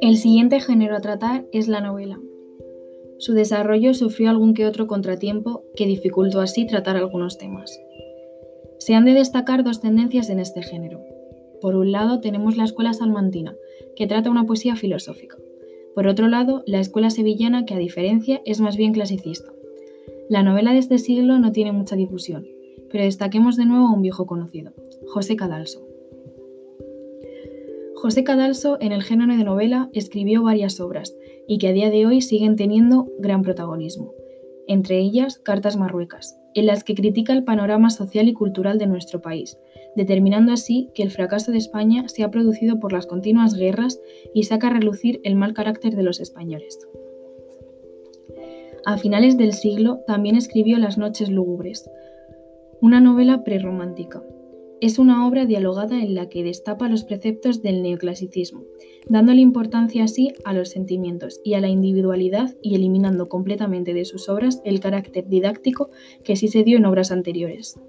El siguiente género a tratar es la novela. Su desarrollo sufrió algún que otro contratiempo que dificultó así tratar algunos temas. Se han de destacar dos tendencias en este género. Por un lado tenemos la escuela salmantina, que trata una poesía filosófica. Por otro lado, la escuela sevillana, que a diferencia es más bien clasicista. La novela de este siglo no tiene mucha difusión, pero destaquemos de nuevo a un viejo conocido, José Cadalso. José Cadalso, en el género de novela, escribió varias obras y que a día de hoy siguen teniendo gran protagonismo, entre ellas Cartas Marruecas, en las que critica el panorama social y cultural de nuestro país, determinando así que el fracaso de España se ha producido por las continuas guerras y saca a relucir el mal carácter de los españoles. A finales del siglo también escribió Las noches lúgubres, una novela prerromántica. Es una obra dialogada en la que destapa los preceptos del neoclasicismo, dándole importancia así a los sentimientos y a la individualidad y eliminando completamente de sus obras el carácter didáctico que sí se dio en obras anteriores.